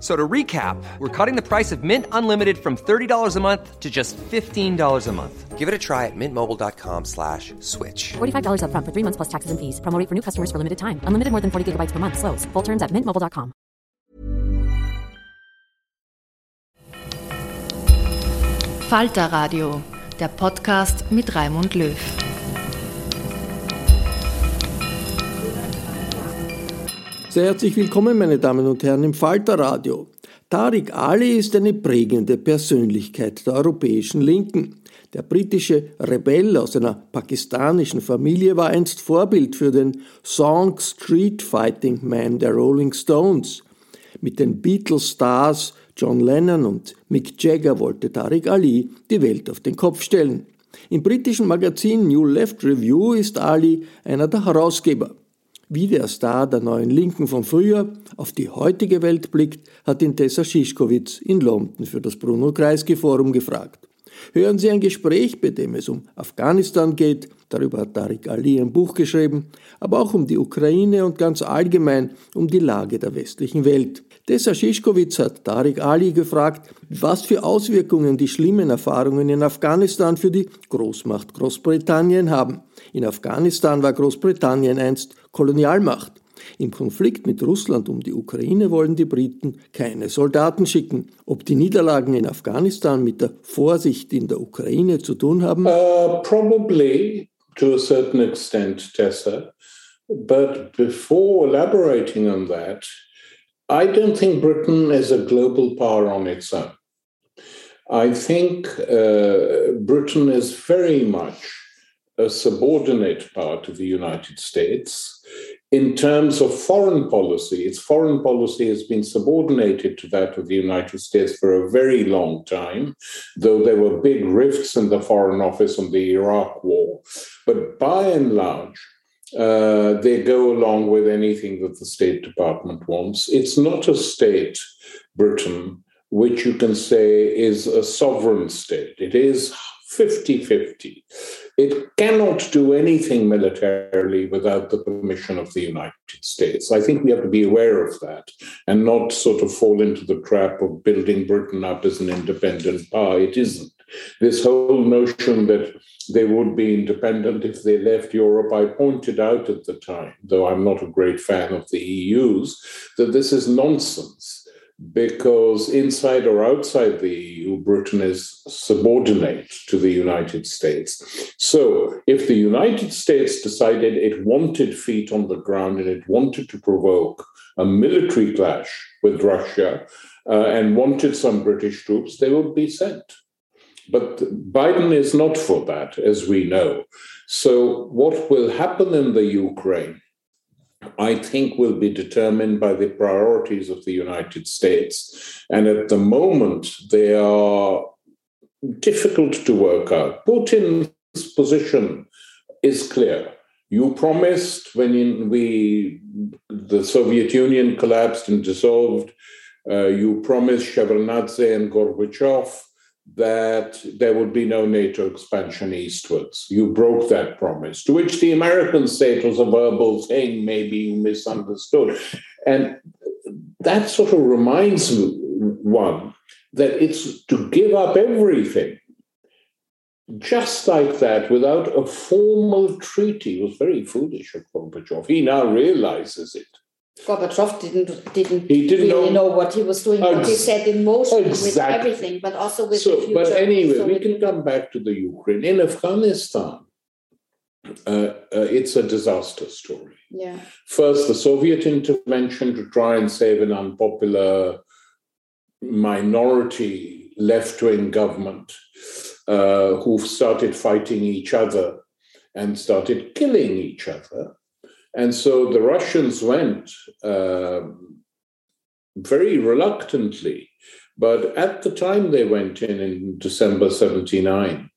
So to recap, we're cutting the price of Mint Unlimited from $30 a month to just $15 a month. Give it a try at mintmobile.com slash switch. $45 up front for three months plus taxes and fees. Promo for new customers for limited time. Unlimited more than 40 gigabytes per month. Slows. Full terms at mintmobile.com. Falter Radio, der Podcast mit Raimund Löw. Sehr herzlich willkommen, meine Damen und Herren, im Falterradio. Tariq Ali ist eine prägende Persönlichkeit der europäischen Linken. Der britische Rebell aus einer pakistanischen Familie war einst Vorbild für den Song Street Fighting Man der Rolling Stones. Mit den Beatles-Stars John Lennon und Mick Jagger wollte Tariq Ali die Welt auf den Kopf stellen. Im britischen Magazin New Left Review ist Ali einer der Herausgeber. Wie der Star der neuen Linken von früher auf die heutige Welt blickt, hat ihn Tessa Schischkowitz in London für das Bruno Kreisky Forum gefragt. Hören Sie ein Gespräch, bei dem es um Afghanistan geht, darüber hat Tariq Ali ein Buch geschrieben, aber auch um die Ukraine und ganz allgemein um die Lage der westlichen Welt. Tessa Schischkowitz hat Tariq Ali gefragt, was für Auswirkungen die schlimmen Erfahrungen in Afghanistan für die Großmacht Großbritannien haben. In Afghanistan war Großbritannien einst Kolonialmacht. Im Konflikt mit Russland um die Ukraine wollen die Briten keine Soldaten schicken. Ob die Niederlagen in Afghanistan mit der Vorsicht in der Ukraine zu tun haben? Uh, probably to a certain extent, Tessa. But before elaborating on that, I don't think Britain is a global power on its own. I think uh, Britain is very much a subordinate power to the United States. In terms of foreign policy, its foreign policy has been subordinated to that of the United States for a very long time, though there were big rifts in the Foreign Office on the Iraq War. But by and large, uh, they go along with anything that the State Department wants. It's not a state, Britain, which you can say is a sovereign state. It is 50 50. It cannot do anything militarily without the permission of the United States. I think we have to be aware of that and not sort of fall into the trap of building Britain up as an independent power. It isn't. This whole notion that they would be independent if they left Europe, I pointed out at the time, though I'm not a great fan of the EU's, that this is nonsense because inside or outside the EU, Britain is subordinate to the United States. So, if the United States decided it wanted feet on the ground and it wanted to provoke a military clash with Russia uh, and wanted some British troops, they would be sent. But Biden is not for that, as we know. So, what will happen in the Ukraine? I think will be determined by the priorities of the United States. And at the moment, they are difficult to work out. Putin's position is clear. You promised when we the Soviet Union collapsed and dissolved. Uh, you promised Shevardnadze and Gorbachev that there would be no NATO expansion eastwards. You broke that promise, to which the Americans say it was a verbal thing, maybe you misunderstood. And that sort of reminds one that it's to give up everything just like that without a formal treaty was very foolish of Gorbachev. He now realizes it. Gorbachev didn't didn't, he didn't really know, know, what he was doing, what he set in motion exactly. with everything, but also with so, the future. But anyway, so we can come back to the Ukraine. In Afghanistan, uh, uh, it's a disaster story. Yeah. First, the Soviet intervention to try and save an unpopular minority left wing government uh, who started fighting each other and started killing each other. And so the Russians went uh, very reluctantly. But at the time they went in, in December 79,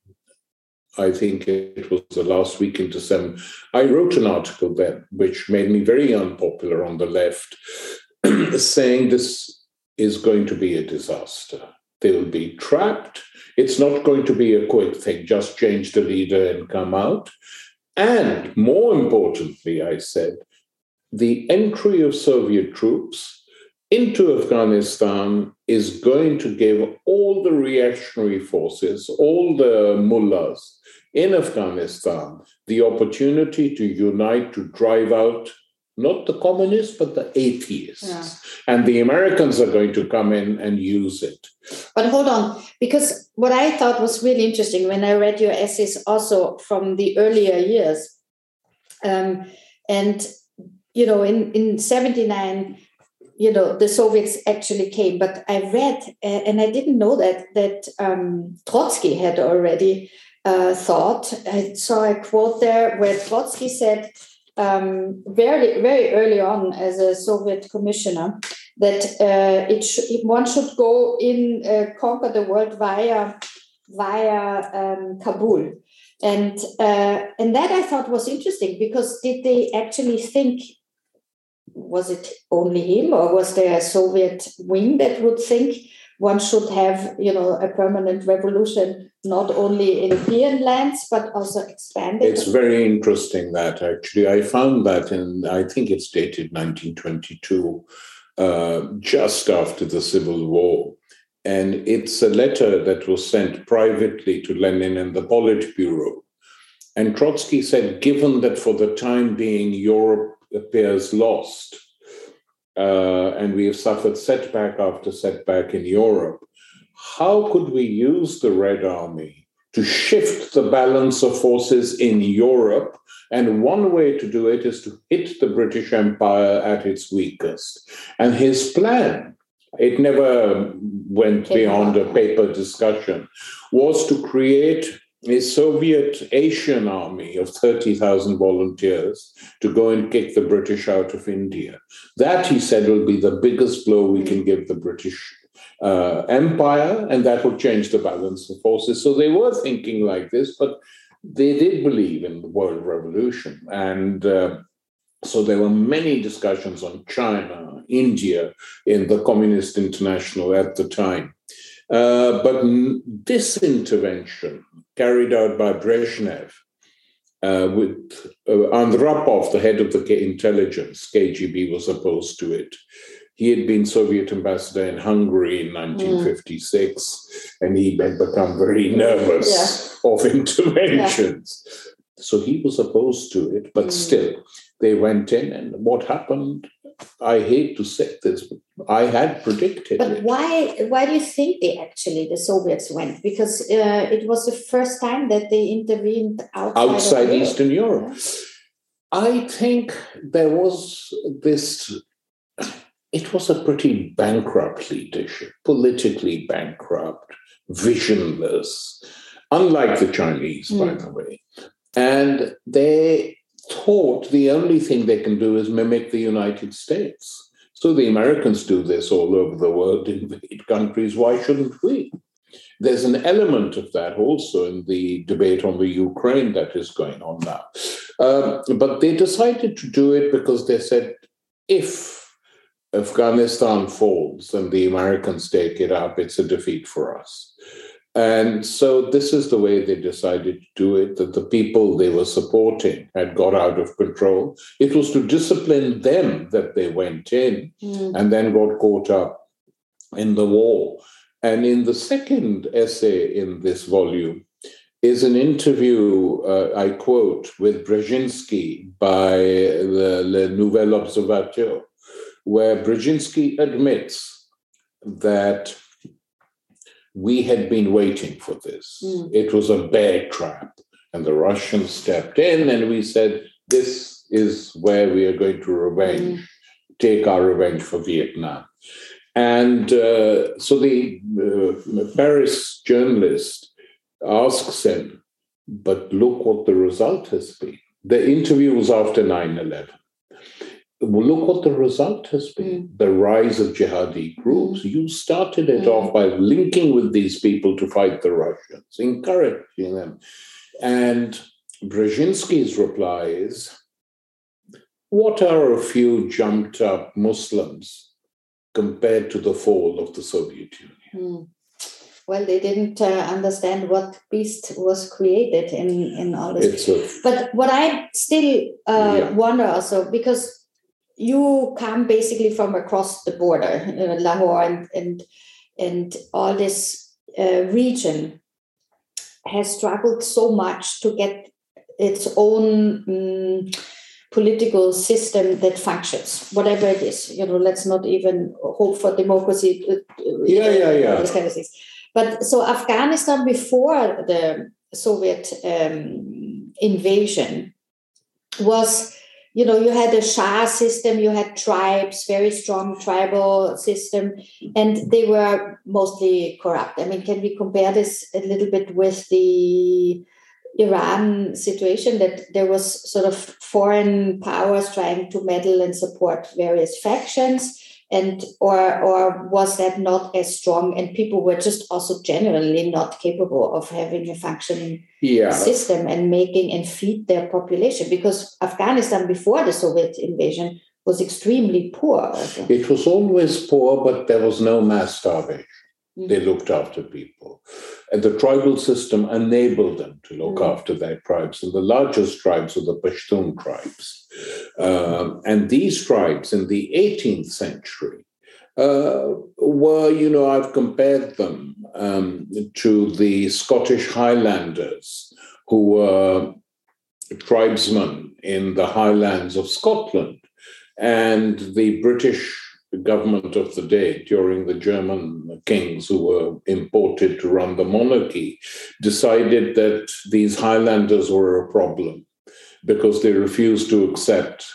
I think it was the last week in December, I wrote an article then, which made me very unpopular on the left, saying this is going to be a disaster. They will be trapped. It's not going to be a quick thing, just change the leader and come out. And more importantly, I said, the entry of Soviet troops into Afghanistan is going to give all the reactionary forces, all the mullahs in Afghanistan, the opportunity to unite to drive out not the communists, but the atheists. Yeah. And the Americans are going to come in and use it. But hold on, because what I thought was really interesting when I read your essays also from the earlier years, um, and you know, in, in 79, you know, the Soviets actually came, but I read, uh, and I didn't know that, that um, Trotsky had already uh, thought. I saw a quote there where Trotsky said, um, very very early on as a Soviet commissioner that uh, it sh- one should go in uh, conquer the world via via um, Kabul, and uh, and that I thought was interesting because did they actually think was it only him or was there a Soviet wing that would think one should have you know a permanent revolution not only in European lands but also expanded. It's very interesting that actually I found that in I think it's dated 1922, uh, just after the Civil War. And it's a letter that was sent privately to Lenin and the Politburo. And Trotsky said, given that for the time being Europe appears lost, uh, and we have suffered setback after setback in Europe, how could we use the Red Army to shift the balance of forces in Europe? And one way to do it is to hit the British Empire at its weakest. And his plan, it never went beyond a paper discussion, was to create a Soviet Asian army of 30,000 volunteers to go and kick the British out of India. That, he said, will be the biggest blow we can give the British uh, empire, and that would change the balance of forces. So they were thinking like this, but they did believe in the world revolution. And uh, so there were many discussions on China, India in the Communist International at the time. Uh, but this intervention carried out by Brezhnev uh, with uh, Andropov, the head of the intelligence, KGB was opposed to it. He had been Soviet ambassador in Hungary in 1956, mm. and he had become very nervous yeah. of interventions. Yeah. So he was opposed to it, but mm. still, they went in, and what happened? I hate to say this, but I had predicted but it. why? Why do you think they actually the Soviets went? Because uh, it was the first time that they intervened outside, outside Eastern Europe. Yeah. I think there was this it was a pretty bankrupt leadership, politically bankrupt, visionless, unlike the Chinese, mm. by the way. And they thought the only thing they can do is mimic the United States. So the Americans do this all over the world, invade countries. Why shouldn't we? There's an element of that also in the debate on the Ukraine that is going on now. Um, but they decided to do it because they said if Afghanistan falls and the Americans take it up, it's a defeat for us. And so this is the way they decided to do it that the people they were supporting had got out of control. It was to discipline them that they went in mm. and then got caught up in the war. And in the second essay in this volume is an interview, uh, I quote, with Brzezinski by the Le Nouvel Observateur, where Brzezinski admits that we had been waiting for this. Mm. It was a bear trap. And the Russians stepped in and we said, this is where we are going to revenge, mm. take our revenge for Vietnam. And uh, so the uh, Paris journalist asks him, but look what the result has been. The interview was after 9 11 look what the result has been mm. the rise of jihadi groups. You started it mm. off by linking with these people to fight the Russians, encouraging them. And Brzezinski's reply is what are a few jumped up Muslims compared to the fall of the Soviet Union? Mm. Well, they didn't uh, understand what beast was created in, in all this. A, but what I still uh, yeah. wonder also, because you come basically from across the border, uh, Lahore and and and all this uh, region has struggled so much to get its own um, political system that functions, whatever it is. You know, let's not even hope for democracy. Uh, yeah, yeah, yeah. These kind of things. But so Afghanistan before the Soviet um, invasion was you know you had a shah system you had tribes very strong tribal system and they were mostly corrupt. I mean can we compare this a little bit with the iran situation that there was sort of foreign powers trying to meddle and support various factions and or or was that not as strong? And people were just also generally not capable of having a functioning yeah. system and making and feed their population because afghanistan before the soviet invasion was extremely poor. It was always poor but there was no mass starvation they looked after people and the tribal system enabled them to look mm. after their tribes and the largest tribes are the pashtun tribes um, and these tribes in the 18th century uh, were, you know, I've compared them um, to the Scottish Highlanders, who were tribesmen in the highlands of Scotland. And the British government of the day, during the German kings who were imported to run the monarchy, decided that these Highlanders were a problem because they refused to accept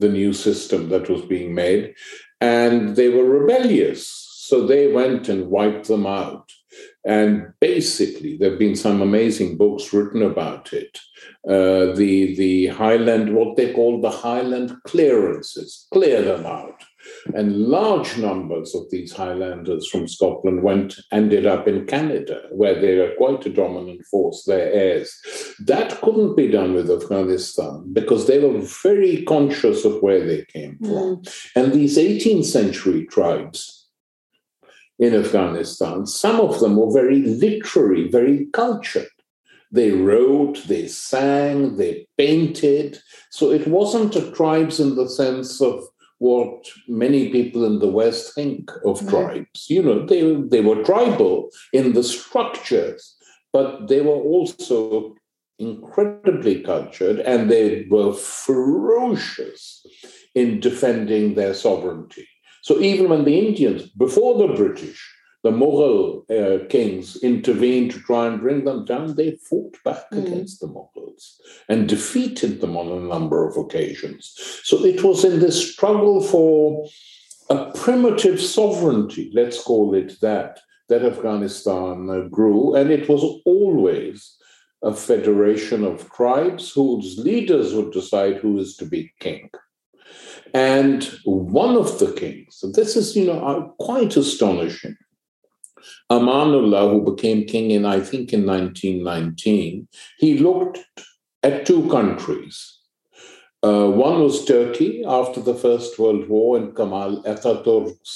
the new system that was being made. And they were rebellious. So they went and wiped them out. And basically, there have been some amazing books written about it. Uh, the, the Highland, what they call the Highland clearances, clear them out. And large numbers of these Highlanders from Scotland went ended up in Canada, where they are quite a dominant force, their heirs. That couldn't be done with Afghanistan because they were very conscious of where they came from. Mm. And these 18th century tribes in Afghanistan, some of them were very literary, very cultured. They wrote, they sang, they painted. So it wasn't a tribes in the sense of what many people in the West think of mm-hmm. tribes. You know, they, they were tribal in the structures, but they were also incredibly cultured and they were ferocious in defending their sovereignty. So even when the Indians, before the British, the Mughal uh, kings intervened to try and bring them down, they fought back mm. against the Mughals and defeated them on a number of occasions. So it was in this struggle for a primitive sovereignty, let's call it that, that Afghanistan uh, grew. And it was always a federation of tribes whose leaders would decide who is to be king. And one of the kings, this is, you know, uh, quite astonishing. Amanullah, who became king in, I think, in 1919, he looked at two countries, Uh, one was Turkey after the First World War and Kemal Ataturk's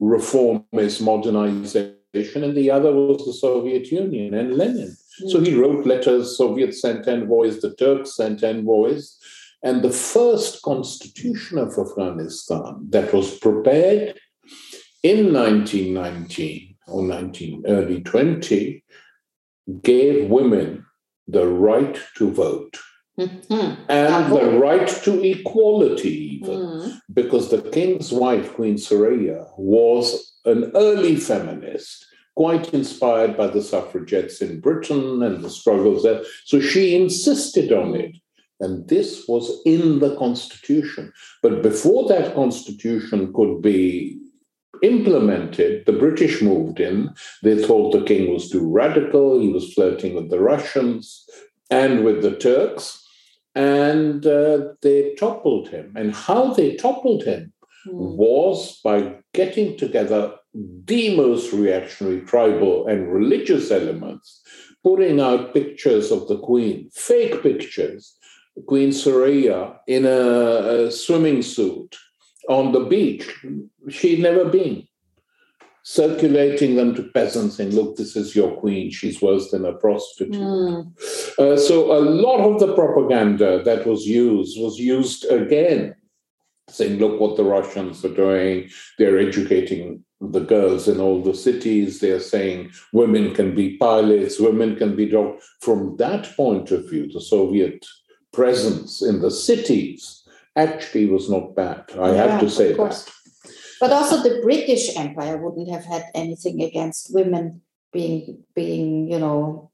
reformist modernization, and the other was the Soviet Union and Lenin. So he wrote letters, Soviets sent envoys, the Turks sent envoys. And the first constitution of Afghanistan that was prepared in 1919 or 19, early 20 gave women the right to vote. Mm-hmm. And the right to equality, even, mm. because the king's wife, Queen Soraya, was an early feminist, quite inspired by the suffragettes in Britain and the struggles there. So she insisted on it. And this was in the constitution. But before that constitution could be implemented, the British moved in. They thought the king was too radical. He was flirting with the Russians and with the Turks and uh, they toppled him. And how they toppled him mm. was by getting together the most reactionary tribal and religious elements, putting out pictures of the queen, fake pictures, Queen Soraya in a, a swimming suit on the beach. She'd never been circulating them to peasants saying, look, this is your queen, she's worse than a prostitute. Mm. Uh, so a lot of the propaganda that was used was used again, saying, look what the Russians are doing, they're educating the girls in all the cities, they're saying women can be pilots, women can be doctors. From that point of view, the Soviet presence in the cities actually was not bad. I yeah, have to say that. But also the British Empire wouldn't have had anything against women being being, you know,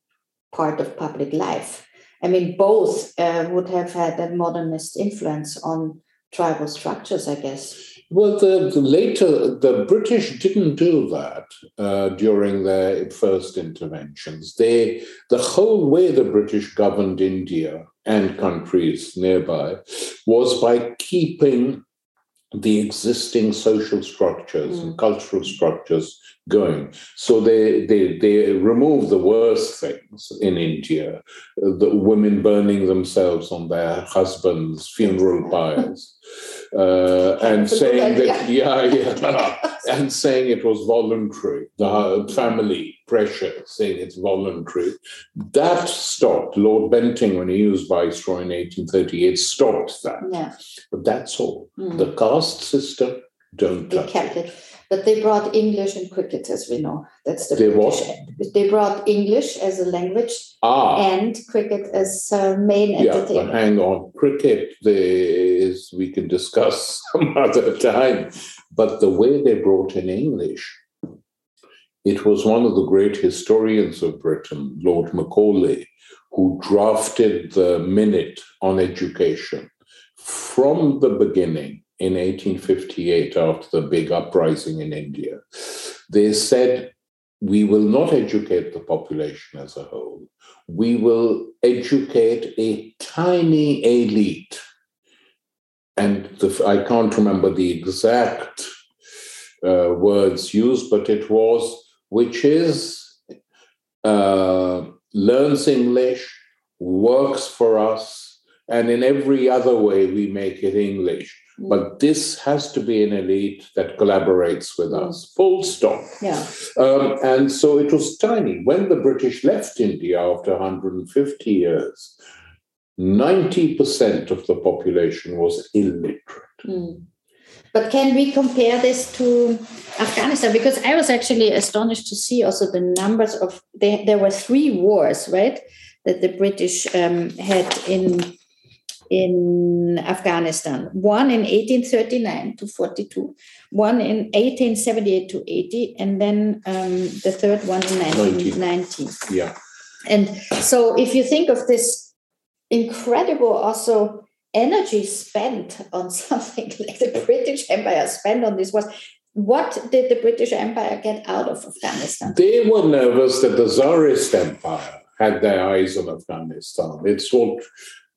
part of public life. I mean, both uh, would have had a modernist influence on tribal structures, I guess. Well, the, the later the British didn't do that uh, during their first interventions. They the whole way the British governed India and countries nearby was by keeping the existing social structures mm. and cultural structures going. So they, they, they remove the worst things in India, the women burning themselves on their husbands' funeral pyres uh, and saying that yeah yeah and saying it was voluntary the family pressure saying it's voluntary that stopped lord bentinck when he was viceroy in 1838 stopped that yeah. but that's all mm. the caste system don't they kept it. it. But they brought English and cricket, as we know. That's the they British. What? They brought English as a language ah. and cricket as uh, main yeah, entertainment. But hang on, cricket is we can discuss some other time. But the way they brought in English, it was one of the great historians of Britain, Lord Macaulay, who drafted the minute on education from the beginning in 1858 after the big uprising in India. They said, we will not educate the population as a whole. We will educate a tiny elite. And the, I can't remember the exact uh, words used, but it was, which is uh, learns English, works for us, and in every other way we make it English. But this has to be an elite that collaborates with us, full stop. Yeah. Um, and so it was tiny. When the British left India after 150 years, 90% of the population was illiterate. Mm. But can we compare this to Afghanistan? Because I was actually astonished to see also the numbers of, they, there were three wars, right? That the British um, had in in Afghanistan, one in 1839 to 42, one in 1878 to 80, and then um, the third one in 1919. Yeah. And so if you think of this incredible also energy spent on something like the British Empire spent on this was what did the British Empire get out of Afghanistan? They were nervous that the Tsarist Empire had their eyes on Afghanistan. It's what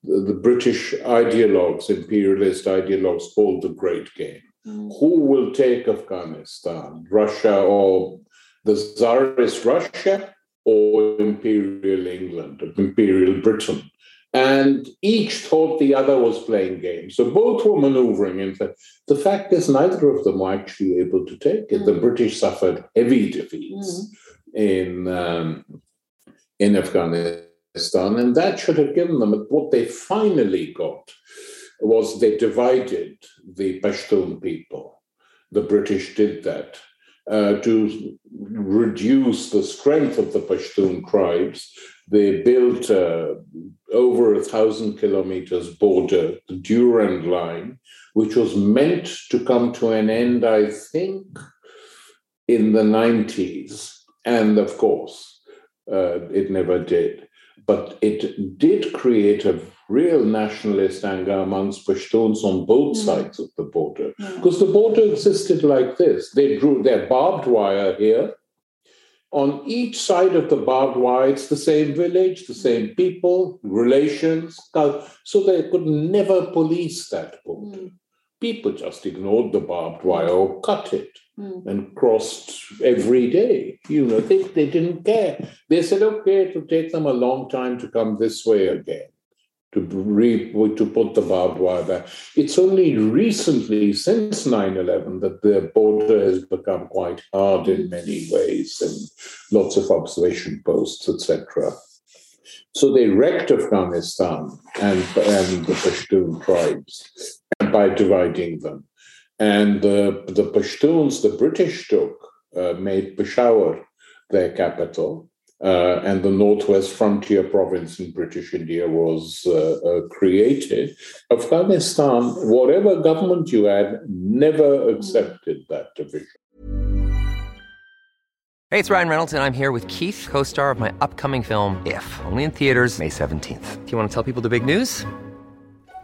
the British ideologues, imperialist ideologues, called the Great Game. Mm. Who will take Afghanistan? Russia or the Tsarist Russia or Imperial England, Imperial Britain? And each thought the other was playing games. So both were maneuvering. In fact, the fact is, neither of them were actually able to take it. Mm. The British suffered heavy defeats mm. in um, in Afghanistan, and that should have given them what they finally got was they divided the Pashtun people. The British did that uh, to reduce the strength of the Pashtun tribes. They built uh, over a thousand kilometers border, the Durand Line, which was meant to come to an end, I think, in the 90s. And of course, uh, it never did. But it did create a real nationalist anger amongst Pashtuns on both mm. sides of the border. Because the border existed like this they drew their barbed wire here. On each side of the barbed wire, it's the same village, the same people, relations. So they could never police that border. Mm. People just ignored the barbed wire or cut it mm. and crossed every day. You know, they, they didn't care. They said, okay, it'll take them a long time to come this way again to re, to put the barbed wire back. It's only recently, since 9/11, that the border has become quite hard in many ways, and lots of observation posts, etc. So they wrecked Afghanistan and, and the Pashtun tribes by dividing them. And the, the Pashtuns, the British took, uh, made Peshawar their capital uh, and the Northwest Frontier Province in British India was uh, uh, created. Afghanistan, whatever government you had, never accepted that division. Hey, it's Ryan Reynolds, and I'm here with Keith, co star of my upcoming film, If, only in theaters, May 17th. Do you want to tell people the big news?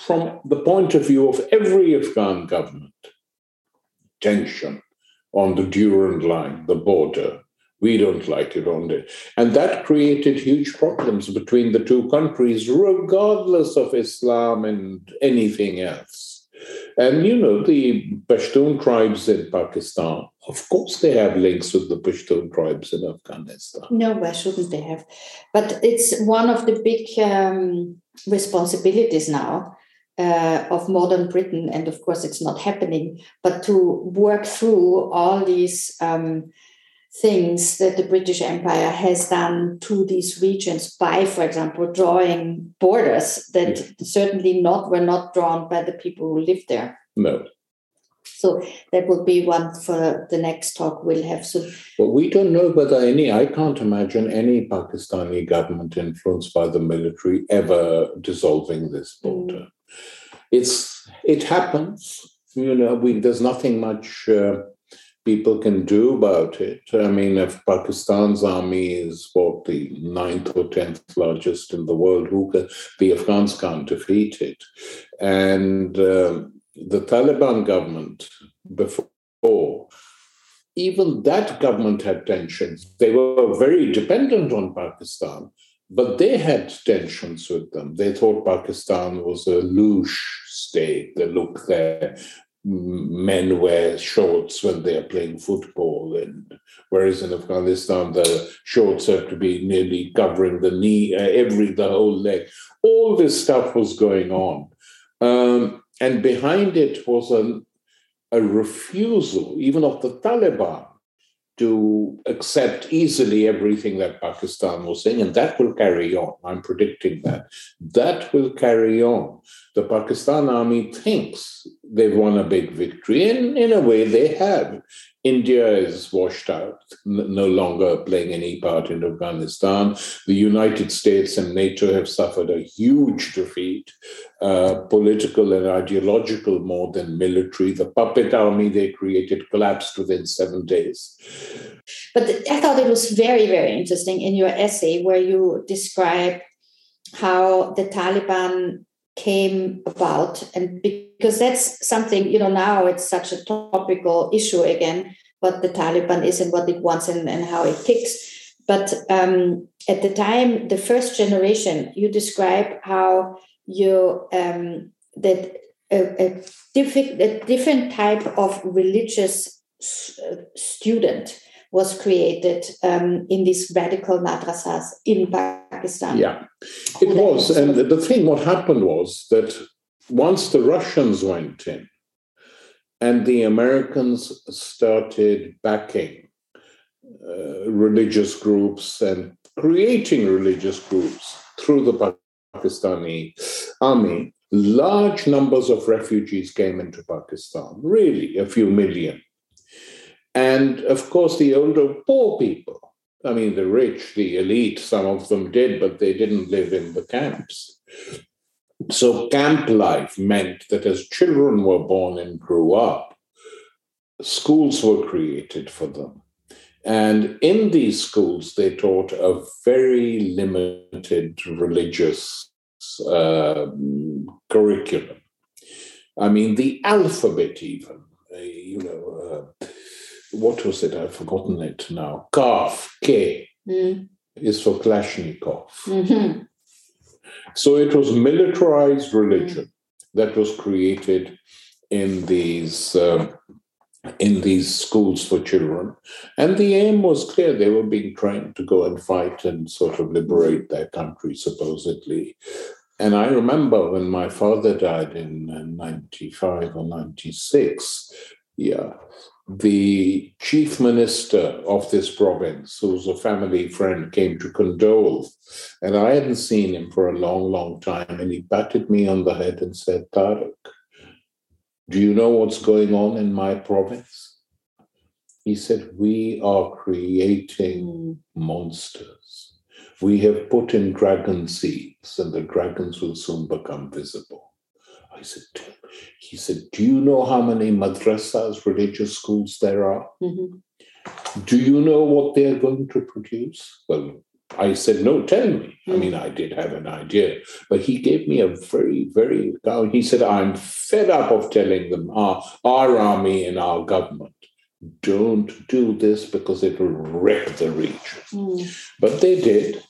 from the point of view of every Afghan government, tension on the Durand line, the border. We don't like it on it. And that created huge problems between the two countries, regardless of Islam and anything else. And you know, the Pashtun tribes in Pakistan, of course, they have links with the Pashtun tribes in Afghanistan. No, why shouldn't they have? But it's one of the big um, responsibilities now uh, of modern Britain, and of course it's not happening, but to work through all these um, things that the British Empire has done to these regions by, for example, drawing borders that certainly not were not drawn by the people who lived there. No. So that will be one for the next talk we'll have soon. But we don't know whether any, I can't imagine any Pakistani government influenced by the military ever dissolving this border. Mm it's it happens. You know, we, there's nothing much uh, people can do about it. I mean, if Pakistan's army is what the ninth or tenth largest in the world, who can, the Afghans can't defeat it, and uh, the Taliban government before. Even that government had tensions. They were very dependent on Pakistan but they had tensions with them. They thought Pakistan was a louche state. They look there, men wear shorts when they are playing football, and whereas in Afghanistan the shorts have to be nearly covering the knee, uh, every the whole leg. All this stuff was going on, um, and behind it was a, a refusal, even of the Taliban, to accept easily everything that Pakistan was saying, and that will carry on. I'm predicting that. That will carry on. The Pakistan army thinks they've won a big victory, and in a way they have. India is washed out, no longer playing any part in Afghanistan. The United States and NATO have suffered a huge defeat, uh, political and ideological more than military. The puppet army they created collapsed within seven days. But I thought it was very, very interesting in your essay where you describe how the Taliban came about and because that's something you know now it's such a topical issue again what the taliban is and what it wants and, and how it ticks but um, at the time the first generation you describe how you um, that a, a, different, a different type of religious student was created um, in these radical madrasas in Pakistan. Yeah, it was. And the thing, what happened was that once the Russians went in and the Americans started backing uh, religious groups and creating religious groups through the Pakistani army, large numbers of refugees came into Pakistan, really a few million. And of course, the older poor people, I mean, the rich, the elite, some of them did, but they didn't live in the camps. So, camp life meant that as children were born and grew up, schools were created for them. And in these schools, they taught a very limited religious uh, curriculum. I mean, the alphabet, even, uh, you know. Uh, what was it? I've forgotten it now. Kaf, K, mm. is for Kalashnikov. Mm-hmm. So it was militarized religion mm. that was created in these uh, in these schools for children, and the aim was clear: they were being trained to go and fight and sort of liberate their country, supposedly. And I remember when my father died in '95 or '96. Yeah, the chief minister of this province, who's a family friend, came to condole. And I hadn't seen him for a long, long time. And he patted me on the head and said, Tariq, do you know what's going on in my province? He said, We are creating monsters. We have put in dragon seeds, and the dragons will soon become visible. I said, he said, Do you know how many madrasas, religious schools there are? Mm-hmm. Do you know what they're going to produce? Well, I said, No, tell me. Mm-hmm. I mean, I did have an idea, but he gave me a very, very, he said, I'm fed up of telling them our, our army and our government don't do this because it will wreck the region. Mm. But they did.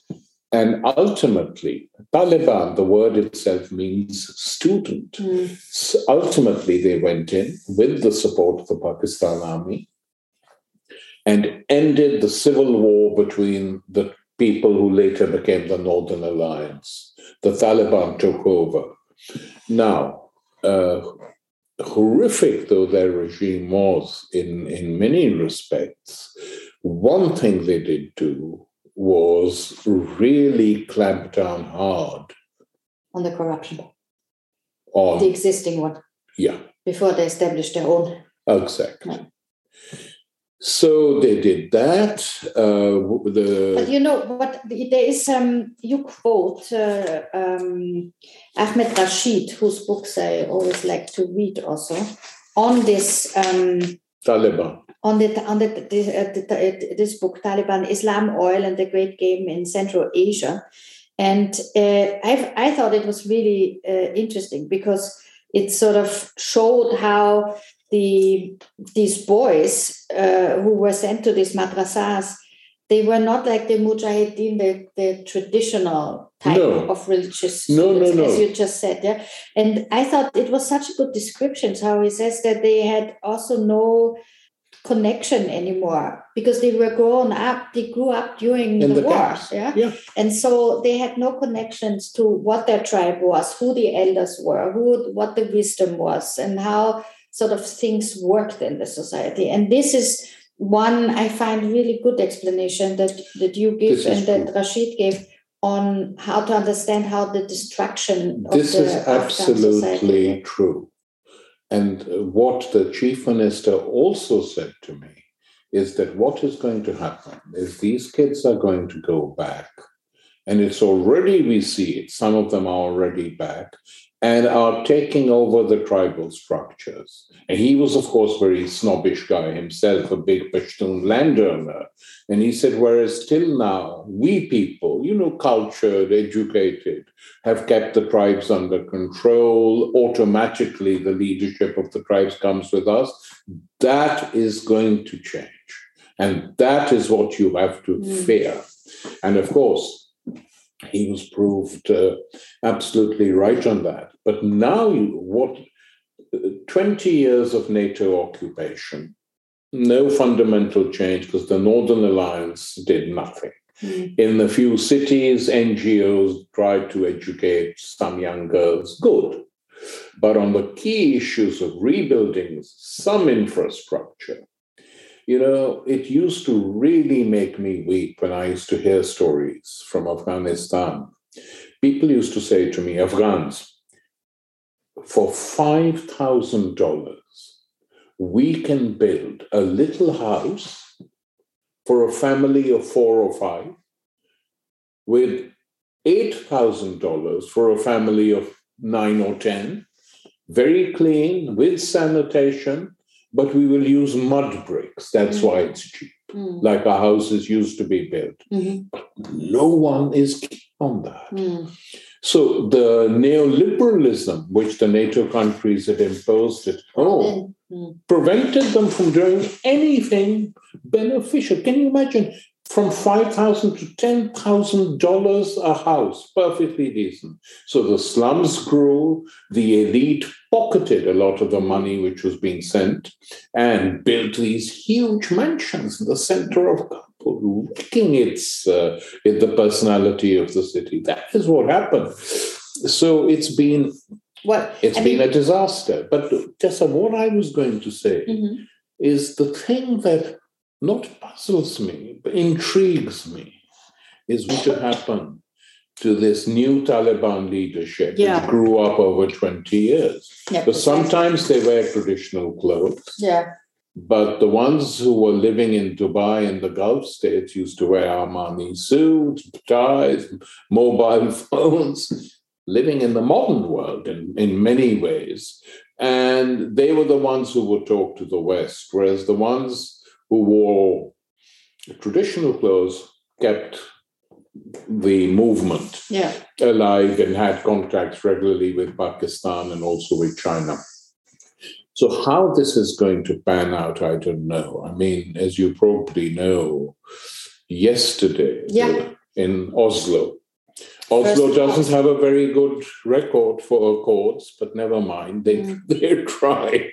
And ultimately, Taliban, the word itself means student. Mm. So ultimately, they went in with the support of the Pakistan army and ended the civil war between the people who later became the Northern Alliance. The Taliban took over. Now, uh, horrific though their regime was in, in many respects, one thing they did do was really clamped down hard on the corruption. On the existing one. Yeah. Before they established their own. Exactly. So they did that. Uh, the but you know what? There is um. You quote uh, um, Ahmed Rashid, whose books I always like to read, also on this um, Taliban. On the on the, the, uh, the, the, this book Taliban Islam Oil and the Great Game in Central Asia, and uh, I I thought it was really uh, interesting because it sort of showed how the these boys uh, who were sent to these madrasas they were not like the mujahideen the, the traditional type no. of religious no, no, no. as you just said yeah and i thought it was such a good description how he says that they had also no connection anymore because they were grown up they grew up during In the, the war yeah? yeah and so they had no connections to what their tribe was who the elders were who what the wisdom was and how sort of things worked in the society and this is one i find really good explanation that that you give and that true. rashid gave on how to understand how the destruction this the is absolutely true and what the chief minister also said to me is that what is going to happen is these kids are going to go back. And it's already, we see it, some of them are already back and are taking over the tribal structures. And he was, of course, very snobbish guy himself, a big Pashtun landowner. And he said, whereas till now, we people, you know, cultured, educated, have kept the tribes under control. Automatically, the leadership of the tribes comes with us. That is going to change. And that is what you have to mm. fear. And of course, he was proved uh, absolutely right on that. But now, what 20 years of NATO occupation, no fundamental change because the Northern Alliance did nothing. Mm. In the few cities, NGOs tried to educate some young girls. Good. But on the key issues of rebuilding some infrastructure, you know, it used to really make me weep when I used to hear stories from Afghanistan. People used to say to me, Afghans, for $5,000, we can build a little house for a family of four or five with $8,000 for a family of nine or 10, very clean, with sanitation, but we will use mud bricks. That's mm-hmm. why it's cheap, mm. like our houses used to be built. Mm-hmm. No one is on that. Mm. So the neoliberalism, which the NATO countries had imposed at home, mm. prevented them from doing anything beneficial. Can you imagine? From 5,000 to ten thousand dollars a house, perfectly decent. So the slums grew. The elite pocketed a lot of the money which was being sent and built these huge mansions in the center of Kabul, wrecking its uh, the personality of the city. That is what happened. So it's been what it's I been mean, a disaster. But Tessa, what I was going to say mm-hmm. is the thing that not puzzles me, but intrigues me, is what should happen to this new Taliban leadership, yeah. which grew up over 20 years. Yeah, but sometimes they wear traditional clothes. Yeah. But the ones who were living in Dubai and the Gulf states used to wear Armani suits, ties, mobile phones, living in the modern world in, in many ways. And they were the ones who would talk to the West, whereas the ones who wore traditional clothes kept the movement yeah. alive and had contacts regularly with Pakistan and also with China. So, how this is going to pan out, I don't know. I mean, as you probably know, yesterday yeah. in Oslo, Oslo doesn't have a very good record for accords, but never mind. They mm. they try.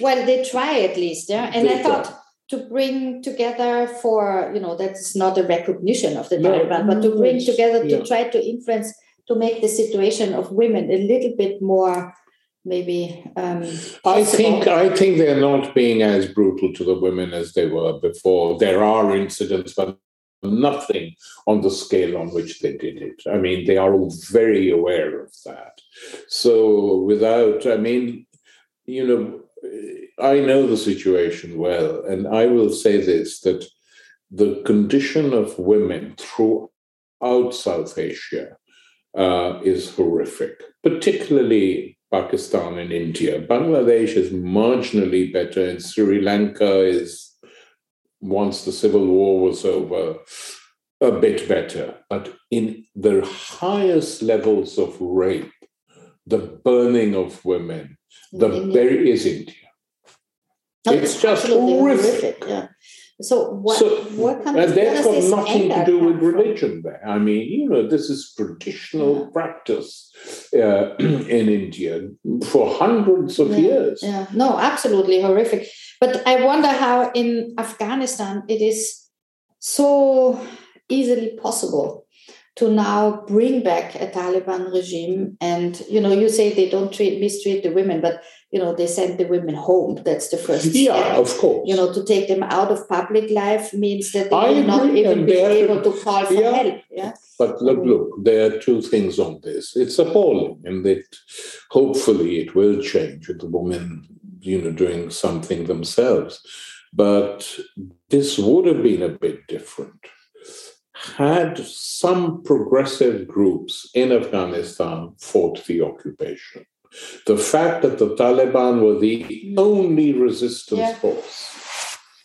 Well, they try at least, yeah. And they I thought to bring together for you know that's not a recognition of the no, Taliban, but to bring together yeah. to try to influence to make the situation of women a little bit more maybe um, I think I think they're not being as brutal to the women as they were before. There are incidents, but nothing on the scale on which they did it. I mean, they are all very aware of that. So without, I mean, you know, I know the situation well, and I will say this that the condition of women throughout South Asia uh, is horrific, particularly Pakistan and India. Bangladesh is marginally better, and Sri Lanka is, once the civil war was over, a bit better. But in the highest levels of rape, the burning of women, the very is India. it's just horrific. horrific. Yeah. So what? So, what comes? And that's got nothing to do with religion. There, I mean, you know, this is traditional yeah. practice uh, in India for hundreds of yeah. years. Yeah, no, absolutely horrific. But I wonder how in Afghanistan it is so easily possible to now bring back a Taliban regime. And you know, you say they don't treat mistreat the women, but you know, they send the women home. That's the first yeah, step. of course. You know, to take them out of public life means that they I will not even be able to call for yeah. help. Yeah. But look, look, there are two things on this. It's appalling, and that hopefully it will change with the women, you know, doing something themselves. But this would have been a bit different had some progressive groups in Afghanistan fought the occupation. The fact that the Taliban were the only resistance yeah. force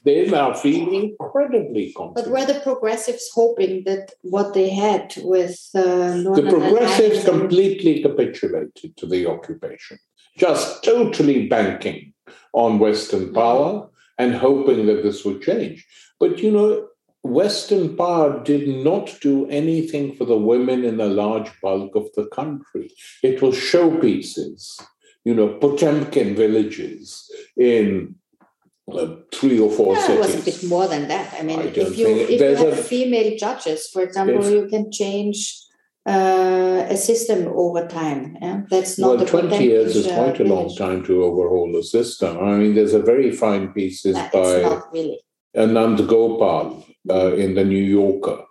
they now feel incredibly confident. But were the progressives hoping that what they had with uh, the progressives completely capitulated to the occupation, just totally banking on Western power and hoping that this would change. But you know, Western power did not do anything for the women in the large bulk of the country. It was showpieces, you know, Potemkin villages in uh, three or four yeah, cities. It was a bit more than that. I mean, I if you if you have a, female judges, for example, you can change uh, a system over time. Yeah? That's not well, twenty years is quite uh, a long time to overhaul a system. I mean, there's a very fine pieces no, by really. Anand Gopal uh, in the New Yorker,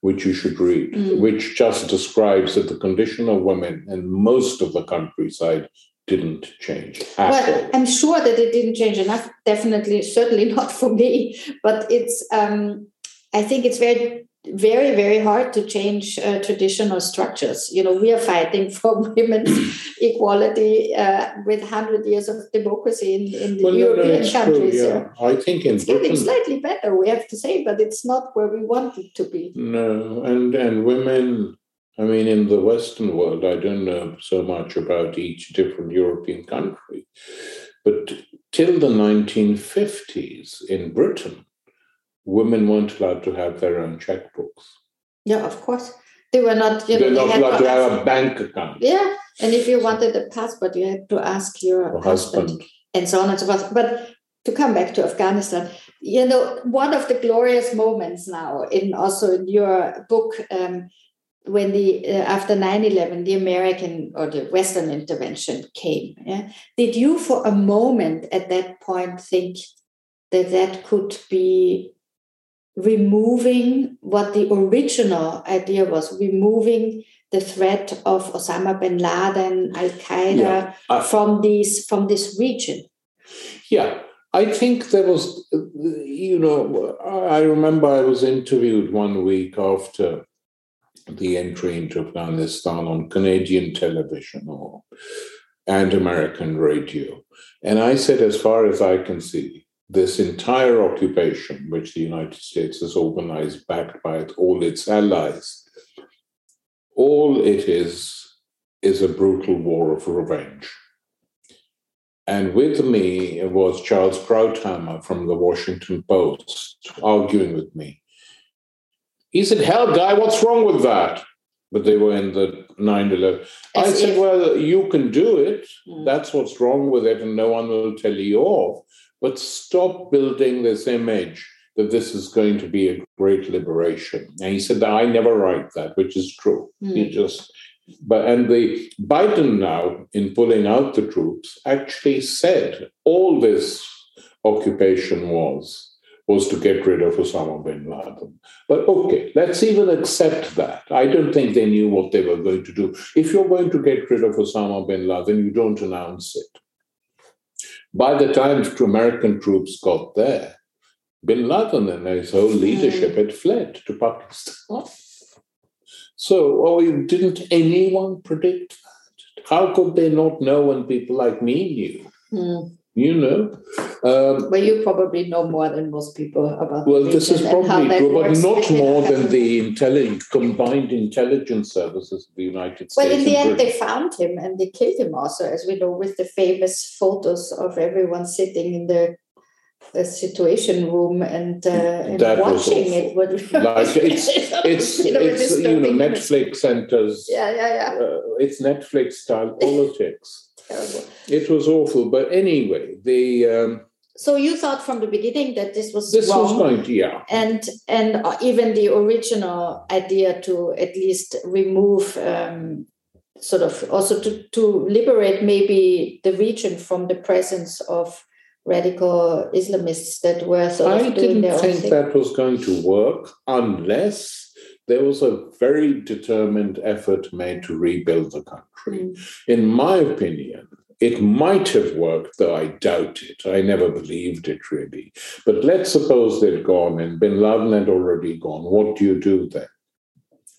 which you should read, mm. which just describes that the condition of women in most of the countryside didn't change. well, I'm sure that it didn't change enough. Definitely, certainly not for me. But it's. Um, I think it's very, very, very hard to change uh, traditional structures. You know, we are fighting for women's equality uh, with hundred years of democracy in, in the well, European no, countries. True, yeah. I think in it's Britain, getting slightly better. We have to say, but it's not where we want it to be. No, and and women I mean, in the Western world, I don't know so much about each different European country, but till the 1950s in Britain, women weren't allowed to have their own checkbooks. Yeah, of course. They were not, you know, They're not they allowed to have a bank account. Yeah. And if you wanted a passport, you had to ask your husband, husband and so on and so forth. But to come back to Afghanistan, you know, one of the glorious moments now in also in your book, um, when the uh, after 9-11 the american or the western intervention came yeah? did you for a moment at that point think that that could be removing what the original idea was removing the threat of osama bin laden al-qaeda yeah. uh, from these from this region yeah I think there was, you know, I remember I was interviewed one week after the entry into Afghanistan on Canadian television or and American radio. And I said, as far as I can see, this entire occupation, which the United States has organized, backed by all its allies, all it is is a brutal war of revenge. And with me was Charles Krauthammer from the Washington Post arguing with me. He said, Hell, guy, what's wrong with that? But they were in the 9 11. I said. Well, you can do it. Mm. That's what's wrong with it, and no one will tell you off. But stop building this image that this is going to be a great liberation. And he said, I never write that, which is true. Mm. He just but and the Biden now, in pulling out the troops, actually said all this occupation was was to get rid of Osama bin Laden. But okay, let's even accept that. I don't think they knew what they were going to do. If you're going to get rid of Osama bin Laden, you don't announce it. By the time American troops got there, bin Laden and his whole leadership had fled to Pakistan. So, oh, didn't anyone predict that? How could they not know when people like me knew? Mm you know. Um, well, you probably know more than most people about. Well, this is probably true, but not more than the intelligent, combined intelligence services of the United States. Well, in the end, Britain. they found him and they killed him also, as we know, with the famous photos of everyone sitting in the the situation room and, uh, and watching it would like it's it's you know, it's you know Netflix centers yeah yeah yeah uh, it's Netflix style politics terrible. It was awful. But anyway, the. Um, so you thought from the beginning that this was this wrong, was going to yeah and and uh, even the original idea to at least remove um, sort of also to, to liberate maybe the region from the presence of radical islamists that were sort of I doing didn't think that was going to work unless there was a very determined effort made to rebuild the country. Mm. In my opinion, it might have worked, though I doubt it. I never believed it really. But let's suppose they'd gone and bin Laden had already gone. What do you do then?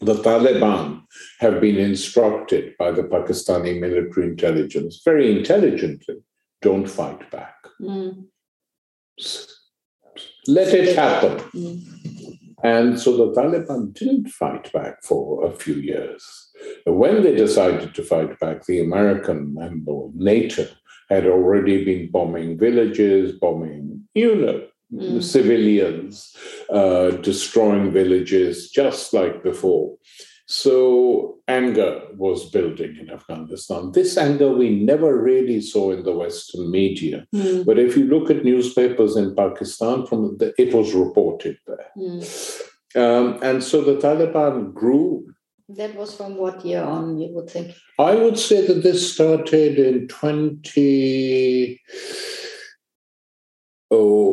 the Taliban have been instructed by the Pakistani military intelligence very intelligently don't fight back. Mm. Let it happen. Mm. And so the Taliban didn't fight back for a few years. When they decided to fight back, the American and NATO had already been bombing villages, bombing, you know, mm. civilians, uh, destroying villages, just like before. So anger was building in Afghanistan. This anger we never really saw in the Western media. Mm. But if you look at newspapers in Pakistan, from the, it was reported there. Mm. Um, and so the Taliban grew. That was from what year on, you would think? I would say that this started in 20 oh,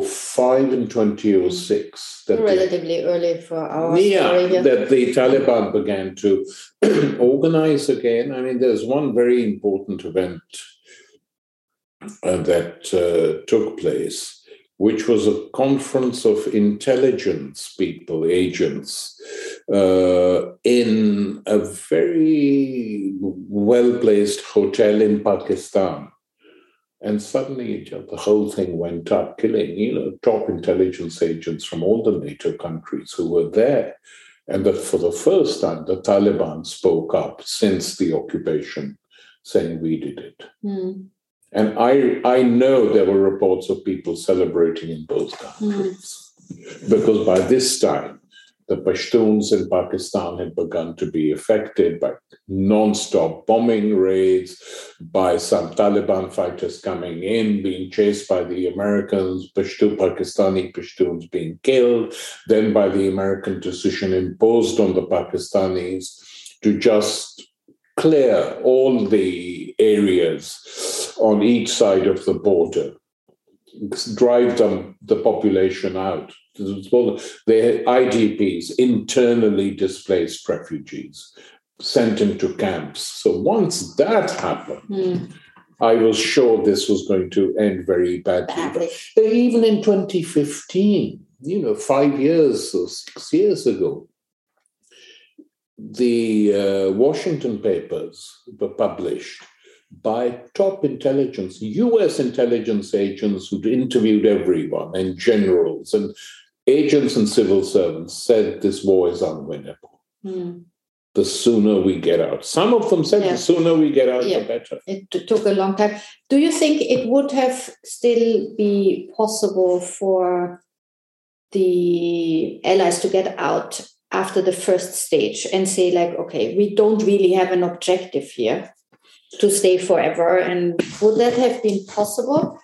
five and 2006. That Relatively the, early for our yeah, that the Taliban began to organize again. I mean, there's one very important event uh, that uh, took place, which was a conference of intelligence people, agents, uh, in a very well placed hotel in Pakistan and suddenly the whole thing went up, killing, you know, top intelligence agents from all the NATO countries who were there. And that for the first time, the Taliban spoke up since the occupation, saying we did it. Mm. And I, I know there were reports of people celebrating in both countries. Mm. Because by this time, the Pashtuns in Pakistan had begun to be affected by non-stop bombing raids, by some Taliban fighters coming in, being chased by the Americans, Pashto Pakistani Pashtuns being killed, then by the American decision imposed on the Pakistanis to just clear all the areas on each side of the border drive them the population out. They're IDPs, internally displaced refugees, sent into camps. So once that happened, mm. I was sure this was going to end very badly. badly. But even in 2015, you know, five years or six years ago, the uh, Washington papers were published by top intelligence, US intelligence agents who'd interviewed everyone and generals and agents and civil servants said this war is unwinnable. Mm. The sooner we get out. Some of them said yeah. the sooner we get out, yeah. the better. It took a long time. Do you think it would have still be possible for the allies to get out after the first stage and say, like, okay, we don't really have an objective here? To stay forever. And would that have been possible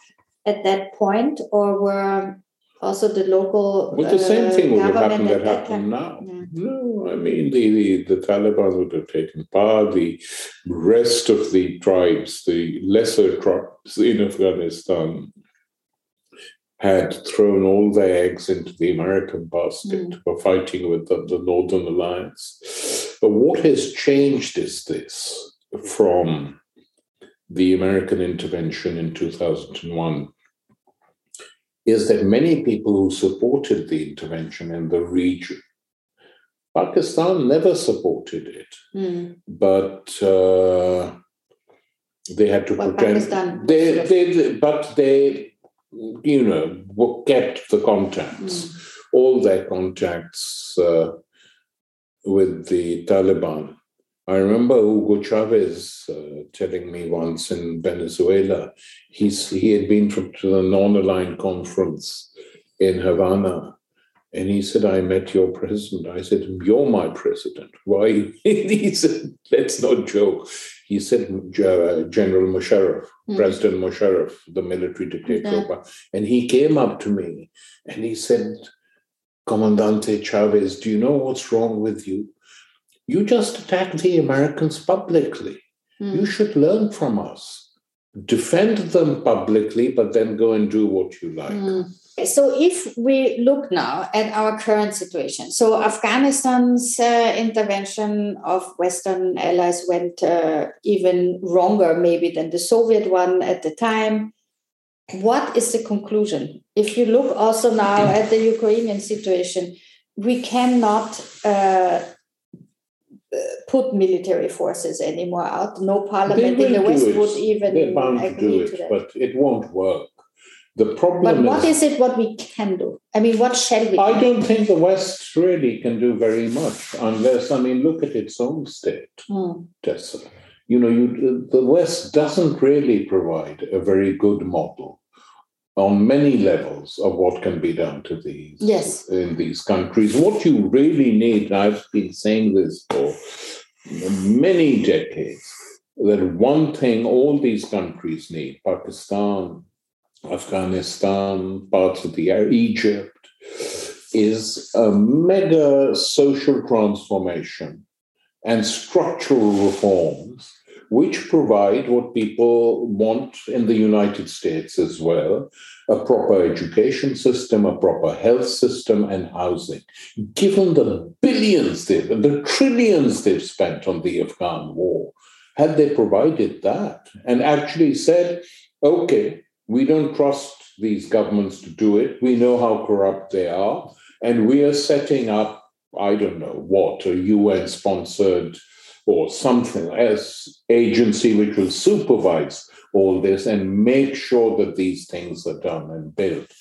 at that point, or were also the local well, the same uh, thing would have happened that, that happened now. Yeah. No, I mean the, the, the Taliban would have taken power. The rest of the tribes, the lesser tribes in Afghanistan, had thrown all their eggs into the American basket mm. for fighting with the, the Northern Alliance. But what has changed is this from the American intervention in 2001 is that many people who supported the intervention in the region, Pakistan never supported it, mm. but uh, they had to well, pretend. They, they, but they, you know, kept the contacts, mm. all their contacts uh, with the Taliban I remember Hugo Chavez uh, telling me once in Venezuela, he's, he had been from, to the non-aligned conference in Havana. And he said, I met your president. I said, You're my president. Why? he said, Let's not joke. He said, uh, General Musharraf, mm. President Musharraf, the military dictator. Mm-hmm. And he came up to me and he said, Commandante Chavez, do you know what's wrong with you? You just attack the Americans publicly. Mm. You should learn from us. Defend them publicly, but then go and do what you like. Mm. So, if we look now at our current situation, so Afghanistan's uh, intervention of Western allies went uh, even wronger, maybe, than the Soviet one at the time. What is the conclusion? If you look also now at the Ukrainian situation, we cannot uh, put military forces anymore out. No parliament in the West would even They're bound to do it, to but it won't work. The problem but what is, is, it what we can do? I mean, what shall we? I don't think the West really can do very much unless, I mean, look at its own state, hmm. Tessa. You know, you, the West doesn't really provide a very good model on many levels of what can be done to these yes. in these countries. What you really need, I've been saying this for many decades, that one thing all these countries need, Pakistan, Afghanistan, parts of the Egypt, is a mega social transformation and structural reforms which provide what people want in the United States as well a proper education system, a proper health system, and housing. Given the billions, they've, the trillions they've spent on the Afghan war, had they provided that and actually said, okay, we don't trust these governments to do it, we know how corrupt they are, and we are setting up, I don't know what, a UN sponsored or something else agency which will supervise all this and make sure that these things are done and built.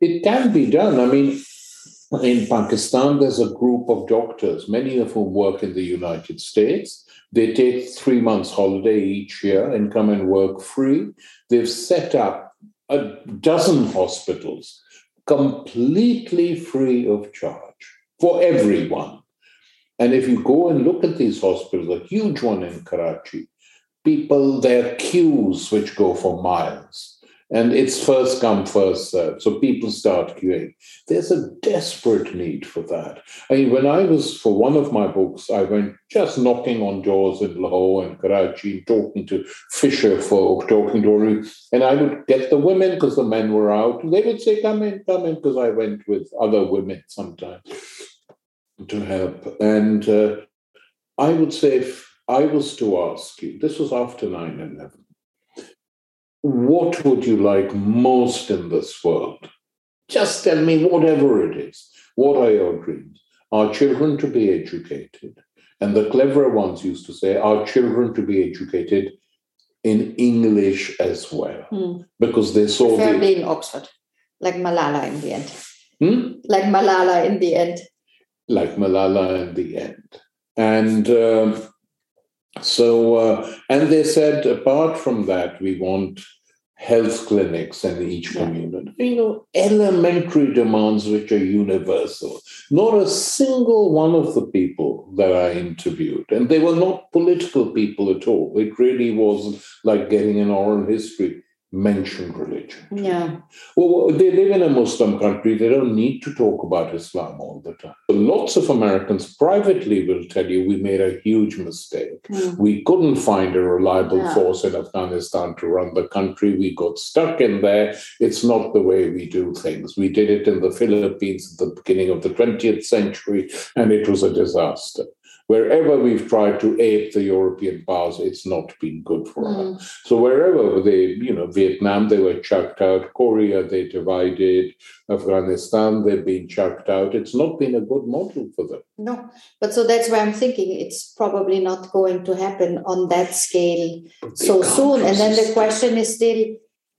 It can be done. I mean, in Pakistan, there's a group of doctors, many of whom work in the United States. They take three months holiday each year and come and work free. They've set up a dozen hospitals completely free of charge for everyone. And if you go and look at these hospitals, a huge one in Karachi, people, there are queues which go for miles. And it's first come, first served. So people start queuing. There's a desperate need for that. I mean, when I was, for one of my books, I went just knocking on doors in Lahore and Karachi, and talking to fisher folk, talking to, and I would get the women because the men were out. They would say, come in, come in, because I went with other women sometimes to help. And uh, I would say, if I was to ask you, this was after 9 11, what would you like most in this world? Just tell me whatever it is. What are your dreams? Our children to be educated. And the cleverer ones used to say, our children to be educated in English as well. Hmm. Because they saw. Preferably the... in Oxford, like Malala in the end. Hmm? Like Malala in the end like Malala in the end. And uh, so, uh, and they said, apart from that, we want health clinics in each community. You know, elementary demands which are universal. Not a single one of the people that I interviewed, and they were not political people at all. It really was like getting an oral history mention religion. Yeah. Well, they live in a Muslim country. They don't need to talk about Islam all the time. Lots of Americans privately will tell you we made a huge mistake. Mm. We couldn't find a reliable yeah. force in Afghanistan to run the country. We got stuck in there. It's not the way we do things. We did it in the Philippines at the beginning of the 20th century, and it was a disaster wherever we've tried to ape the European powers, it's not been good for mm. us. So wherever they, you know, Vietnam, they were chucked out. Korea, they divided. Afghanistan, they've been chucked out. It's not been a good model for them. No, but so that's why I'm thinking it's probably not going to happen on that scale so soon. And then the question is still,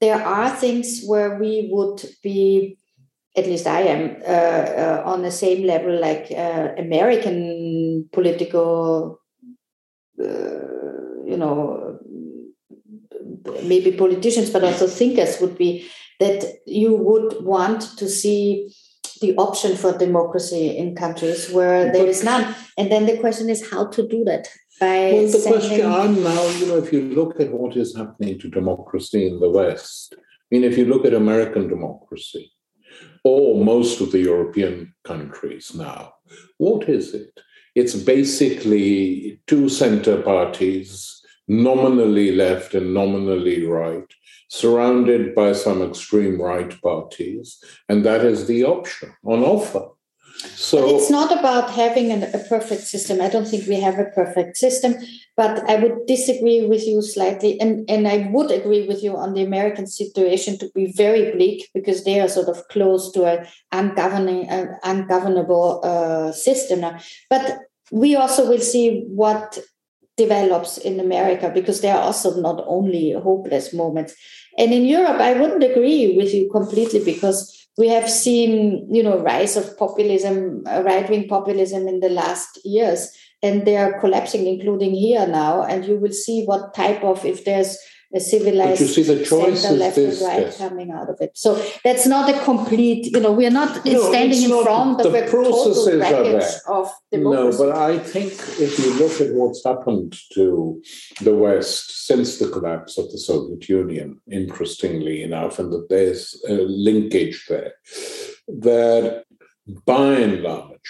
there are things where we would be at least I am, uh, uh, on the same level like uh, American political, uh, you know, maybe politicians, but also thinkers would be that you would want to see the option for democracy in countries where there is none. And then the question is how to do that. By well, the question now, you know, if you look at what is happening to democracy in the West, I mean, if you look at American democracy, or most of the European countries now. What is it? It's basically two center parties, nominally left and nominally right, surrounded by some extreme right parties, and that is the option on offer. So but it's not about having an, a perfect system. I don't think we have a perfect system, but I would disagree with you slightly, and and I would agree with you on the American situation to be very bleak because they are sort of close to an ungoverning, uh, ungovernable uh, system. But we also will see what develops in America because there are also not only hopeless moments. And in Europe, I wouldn't agree with you completely because we have seen, you know, rise of populism, uh, right wing populism in the last years, and they are collapsing, including here now. And you will see what type of if there's a civilized but you see the choice center, left this, and right yes. coming out of it. So that's not a complete, you know, we are not No, standing in not- front of the a total processes are wreckage there. of No, but I think if you look at what's happened to the West since the collapse of the Soviet Union, interestingly enough, and that there's a linkage there, that by and large,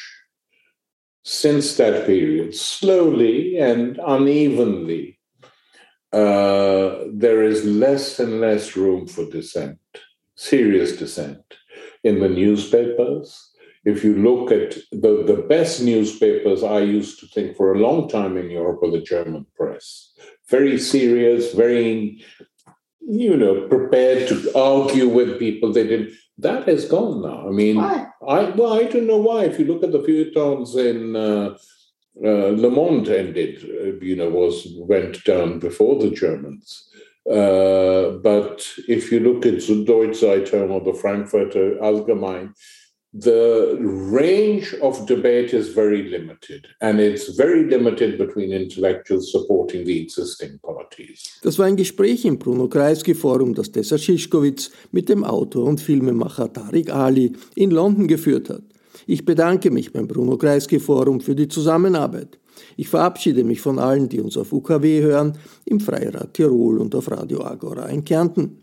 since that period, slowly and unevenly, uh, there is less and less room for dissent, serious dissent, in the newspapers. If you look at the, the best newspapers, I used to think for a long time in Europe were the German press. Very serious, very, you know, prepared to argue with people. They did. That is gone now. I mean, Why? I well, I don't know why. If you look at the feuilletons in uh, uh, Le Monde ended, uh, you know, was went down before the Germans. Uh, but if you look at the Deutsche Zeitung or the Frankfurter Allgemein, the range of debate is very limited, and it's very limited between intellectuals supporting the existing parties. Das war ein Gespräch im Bruno Kreisky Forum, das Tessa Szyszkowitz mit dem Autor und Filmemacher Tariq Ali in London geführt hat. Ich bedanke mich beim Bruno Kreisky Forum für die Zusammenarbeit. Ich verabschiede mich von allen, die uns auf UKW hören, im Freirad Tirol und auf Radio Agora in Kärnten.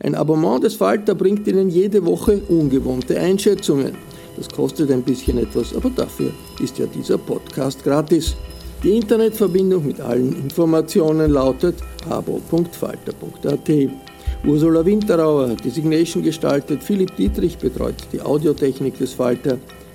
Ein Abonnement des Falter bringt Ihnen jede Woche ungewohnte Einschätzungen. Das kostet ein bisschen etwas, aber dafür ist ja dieser Podcast gratis. Die Internetverbindung mit allen Informationen lautet abo.falter.at. Ursula Winterauer hat die Signation gestaltet, Philipp Dietrich betreut die Audiotechnik des Falter.